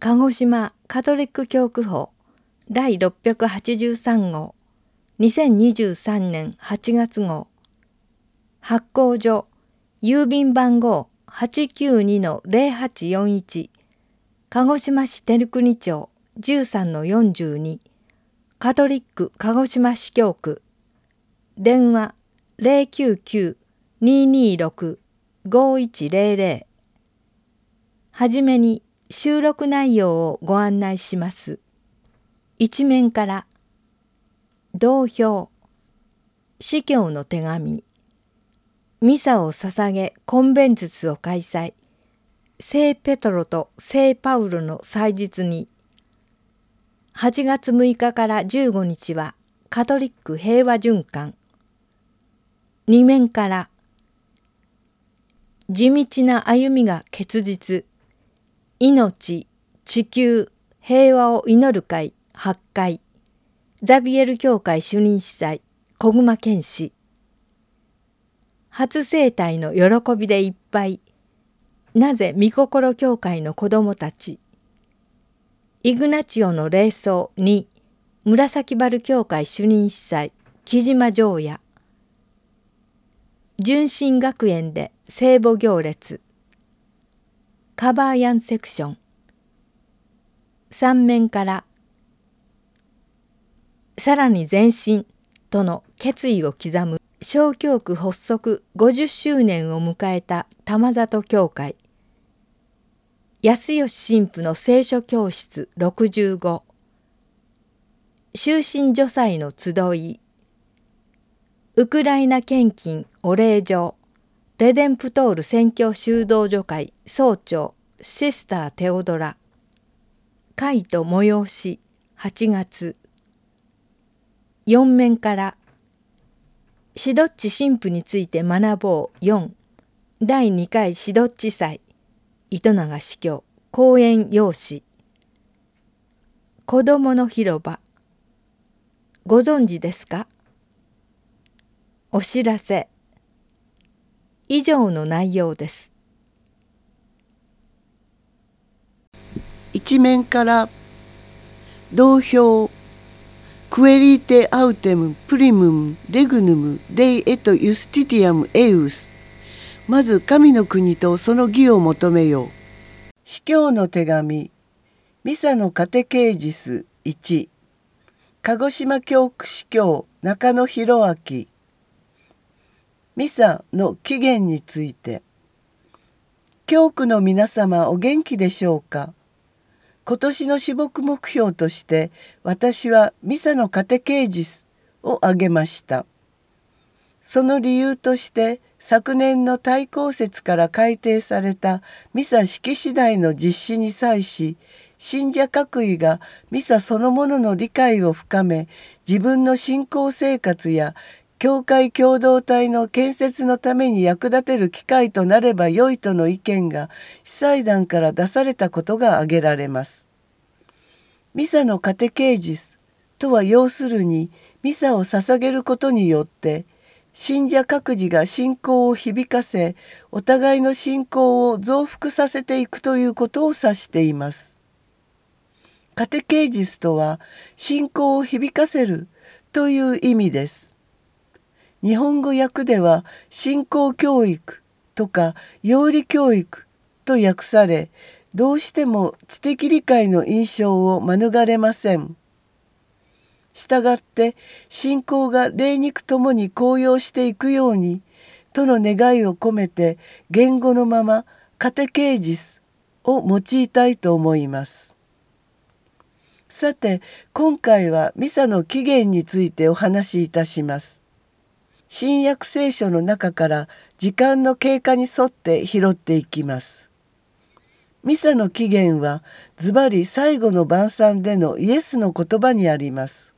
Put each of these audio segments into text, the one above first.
鹿児島カトリック教区法第683号2023年8月号発行所郵便番号892-0841鹿児島市照国町13-42カトリック鹿児島市教区電話099-226-5100はじめに収録内容をご案内します。一面から同票司教の手紙ミサを捧げコンベンツスを開催聖ペトロと聖パウロの祭日に8月6日から15日はカトリック平和循環二面から地道な歩みが結実命地球平和を祈る会八回ザビエル教会主任司祭小熊健氏初生体の喜びでいっぱい。なぜ御心教会の子供たち。イグナチオの霊葬に紫原教会主任司祭木島城也純真学園で聖母行列。カバーヤンセクション。三面からさらに前進との決意を刻む小教区発足50周年を迎えた玉里教会。安吉神父の聖書教室65終身女祭の集い。ウクライナ献金お礼状。レデンプトール宣教修道女会総長シスター・テオドラ会と催し8月。4面からシドッチ神父について学ぼう4第2回シドッチ祭。糸永司教講演用紙。子どもの広場。ご存知ですか？お知らせ。以上の内容です。一面から同票クエリテアウテムプリムムレグヌムデイエトユスティティアムエウス。まず神の国とその義を求めよう。司教の手紙ミサのカテケージス1鹿児島教区司教中野博明。ミサの起源について教区の皆様お元気でしょうか？今年の私牧目標として私はミサのカテケージスを挙げました。その理由として昨年の対抗節から改定されたミサ式次第の実施に際し信者各位がミサそのものの理解を深め自分の信仰生活や教会共同体の建設のために役立てる機会となれば良いとの意見が司祭団から出されたことが挙げられます。ミサのカテケージスとは要するにミサを捧げることによって信者各自が信仰を響かせお互いの信仰を増幅させていくということを指しています。カテケージスとは信仰を響かせるという意味です。日本語訳では信仰教育とか養理教育と訳されどうしても知的理解の印象を免れません。したがって信仰が霊肉ともに高揚していくようにとの願いを込めて言語のままカテケージスを用いたいと思います。さて今回はミサの起源についてお話しいたします。新約聖書の中から時間の経過に沿って拾っていきます。ミサの起源はズバリ最後の晩餐でのイエスの言葉にあります。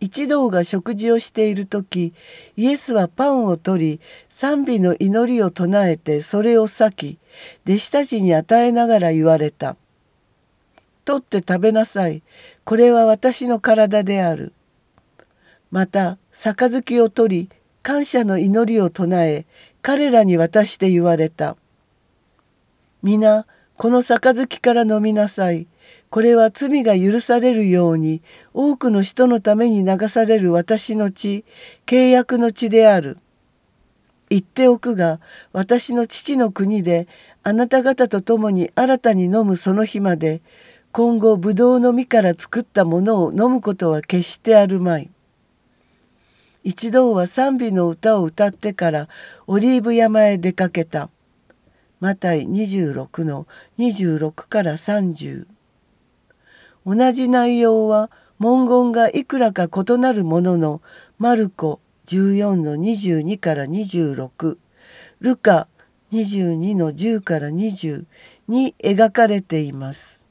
一同が食事をしている時イエスはパンを取り賛美の祈りを唱えてそれを裂き弟子たちに与えながら言われた。取って食べなさい。これは私の体である。また杯を取り感謝の祈りを唱え彼らに渡して言われた。皆この杯から飲みなさい。これは罪が許されるように多くの人のために流される私の血契約の血である。言っておくが私の父の国であなた方と共に新たに飲むその日まで今後ブドウの実から作ったものを飲むことは決してあるまい。一同は賛美の歌を歌ってからオリーブ山へ出かけた。マタイ26の26から30同じ内容は文言がいくらか異なるもののマルコ14の22から26ルカ22の10から20に描かれています。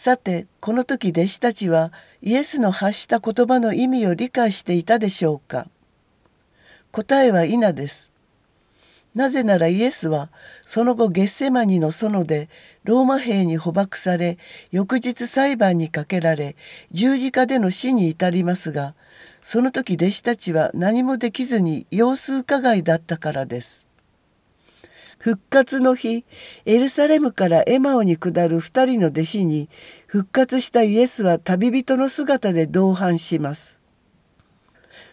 さてこの時弟子たちはイエスの発した言葉の意味を理解していたでしょうか？答えは否です。なぜならイエスはその後ゲッセマニの園でローマ兵に捕獲され翌日裁判にかけられ十字架での死に至りますがその時弟子たちは何もできずに様子伺いだったからです。復活の日エルサレムからエマオに下る2人の弟子に復活したイエスは旅人の姿で同伴します。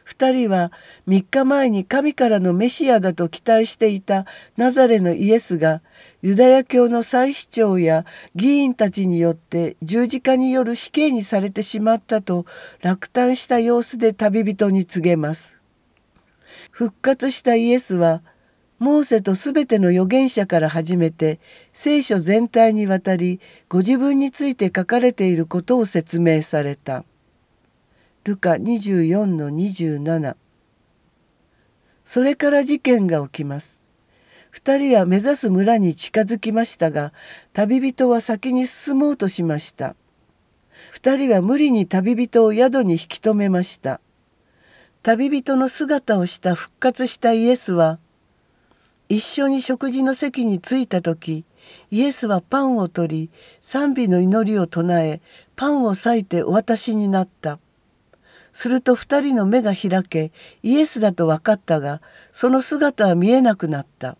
2人は3日前に神からのメシアだと期待していたナザレのイエスがユダヤ教の祭司長や議員たちによって十字架による死刑にされてしまったと落胆した様子で旅人に告げます。復活したイエスはモーセとすべての預言者から始めて聖書全体にわたりご自分について書かれていることを説明された。ルカ24の27それから事件が起きます。二人は目指す村に近づきましたが旅人は先に進もうとしました。二人は無理に旅人を宿に引き止めました。旅人の姿をした復活したイエスは一緒に食事の席に着いた時イエスはパンを取り賛美の祈りを唱えパンを裂いてお渡しになった。すると二人の目が開けイエスだと分かったがその姿は見えなくなった。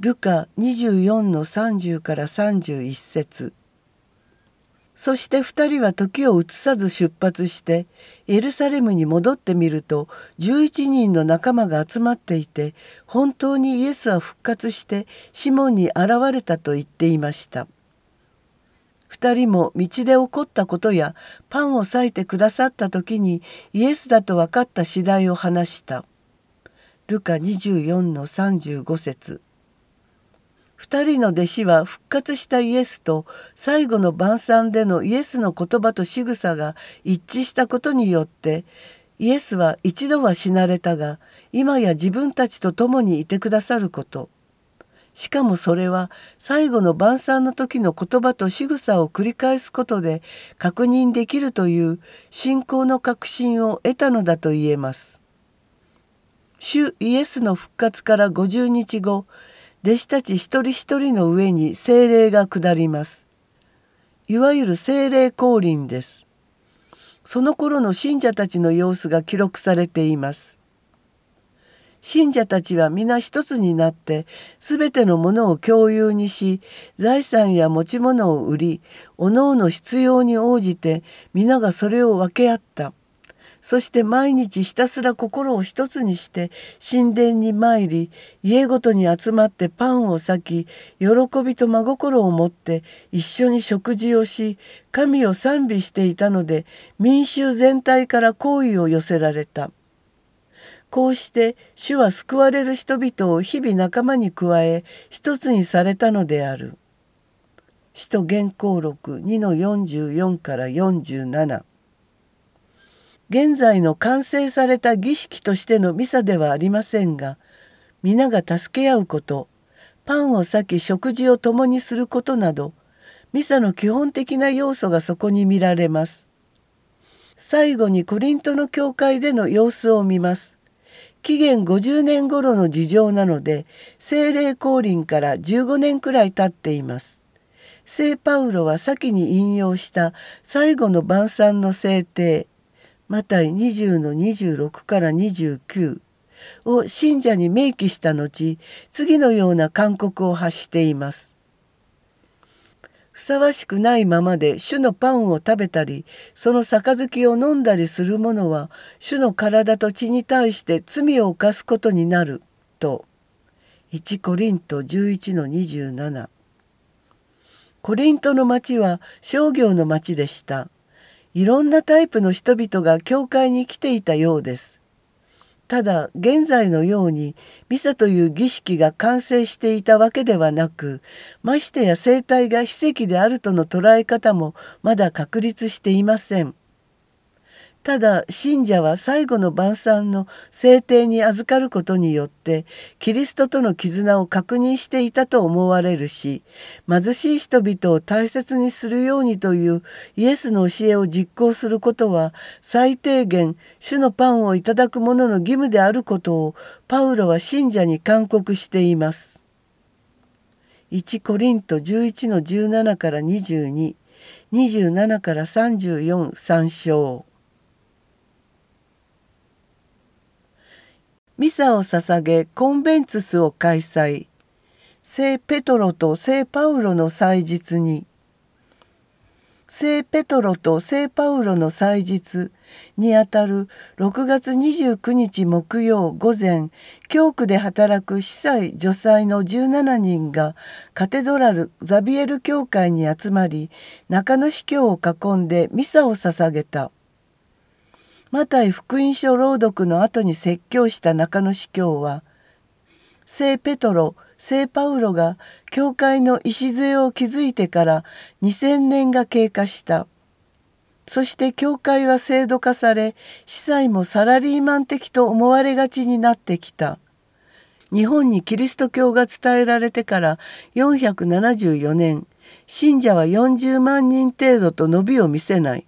ルカ24の30から31節そして2人は時を移さず出発してエルサレムに戻ってみると11人の仲間が集まっていて本当にイエスは復活してシモンに現れたと言っていました。2人も道で起こったことやパンを裂いてくださった時にイエスだと分かった次第を話した。ルカ24の35節2人の弟子は復活したイエスと最後の晩餐でのイエスの言葉と仕草が一致したことによってイエスは一度は死なれたが今や自分たちと共にいてくださることしかもそれは最後の晩餐の時の言葉と仕草を繰り返すことで確認できるという信仰の確信を得たのだと言えます。主イエスの復活から50日後弟子たち一人一人の上に精霊が下ります。いわゆる精霊降臨です。その頃の信者たちの様子が記録されています。信者たちは皆一つになって全てのものを共有にし財産や持ち物を売りおのおの必要に応じて皆がそれを分け合った。そして毎日ひたすら心を一つにして神殿に参り家ごとに集まってパンを裂き喜びと真心を持って一緒に食事をし神を賛美していたので民衆全体から好意を寄せられた。こうして主は救われる人々を日々仲間に加え一つにされたのである。使徒原稿録2の44から47現在の完成された儀式としてのミサではありませんが皆が助け合うことパンを裂き食事を共にすることなどミサの基本的な要素がそこに見られます。最後にコリントの教会での様子を見ます。紀元50年頃の事情なので聖霊降臨から15年くらい経っています。聖パウロは先に引用した最後の晩餐の制定マタイ20の26から29を信者に明記した後次のような勧告を発しています。ふさわしくないままで主のパンを食べたりその杯を飲んだりする者は主の体と血に対して罪を犯すことになると1コリント11の27コリントの町は商業の町でしたいろんなタイプの人々が教会に来ていたようですただ現在のようにミサという儀式が完成していたわけではなくましてや生態が奇跡であるとの捉え方もまだ確立していません。ただ信者は最後の晩餐の聖帝に預かることによってキリストとの絆を確認していたと思われるし貧しい人々を大切にするようにというイエスの教えを実行することは最低限主のパンをいただく者の義務であることをパウロは信者に勧告しています。1コリント11の17から22 27から34参ミサを捧げコンベンツスを開催聖ペトロと聖パウロの祭日に聖ペトロと聖パウロの祭日にあたる6月29日木曜午前教区で働く司祭女祭の17人がカテドラルザビエル教会に集まり中野司教を囲んでミサを捧げた。マタイ福音書朗読の後に説教した中野司教は聖ペトロ聖パウロが教会の礎を築いてから2,000年が経過した。そして教会は制度化され司祭もサラリーマン的と思われがちになってきた。日本にキリスト教が伝えられてから474年信者は40万人程度と伸びを見せない。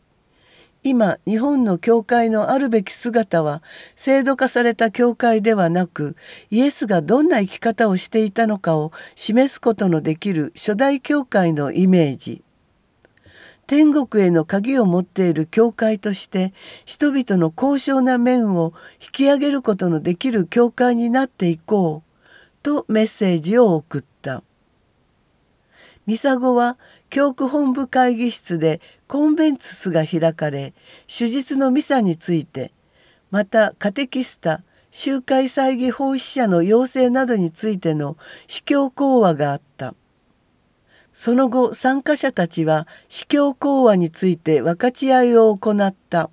今日本の教会のあるべき姿は制度化された教会ではなくイエスがどんな生き方をしていたのかを示すことのできる初代教会のイメージ天国への鍵を持っている教会として人々の高尚な面を引き上げることのできる教会になっていこうとメッセージを送った。ミサゴは教区本部会議室でコンベンツスが開かれ手術のミサについてまたカテキスタ集会祭儀奉仕者の要請などについての司教講話があった。その後参加者たちは司教講話について分かち合いを行った。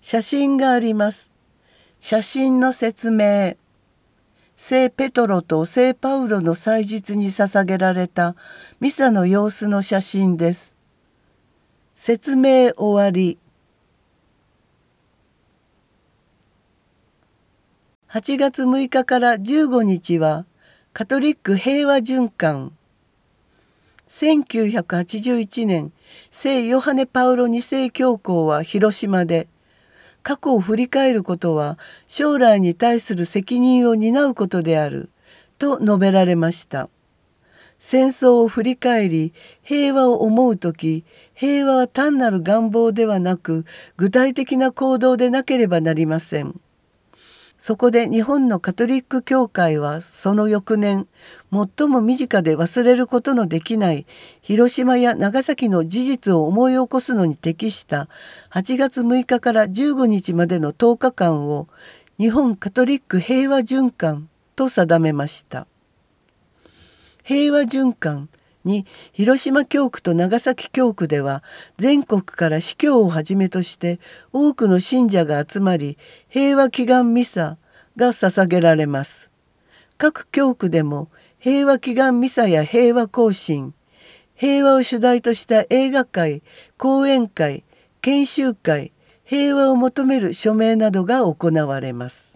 写真があります。写真の説明。聖ペトロと聖パウロの祭日に捧げられたミサの様子の写真です。説明終わり。8月6日から15日はカトリック平和循環1981年聖ヨハネ・パウロ2世教皇は広島で「過去を振り返ることは将来に対する責任を担うことであると述べられました。戦争を振り返り平和を思う時平和は単なる願望ではなく具体的な行動でなければなりません。そこで日本のカトリック教会はその翌年最も身近で忘れることのできない広島や長崎の事実を思い起こすのに適した8月6日から15日までの10日間を日本カトリック平和循環と定めました。平和循環に広島教区と長崎教区では全国から司教をはじめとして多くの信者が集まり平和祈願ミサが捧げられます。各教区でも平和祈願ミサや平和行進平和を主題とした映画会講演会研修会平和を求める署名などが行われます。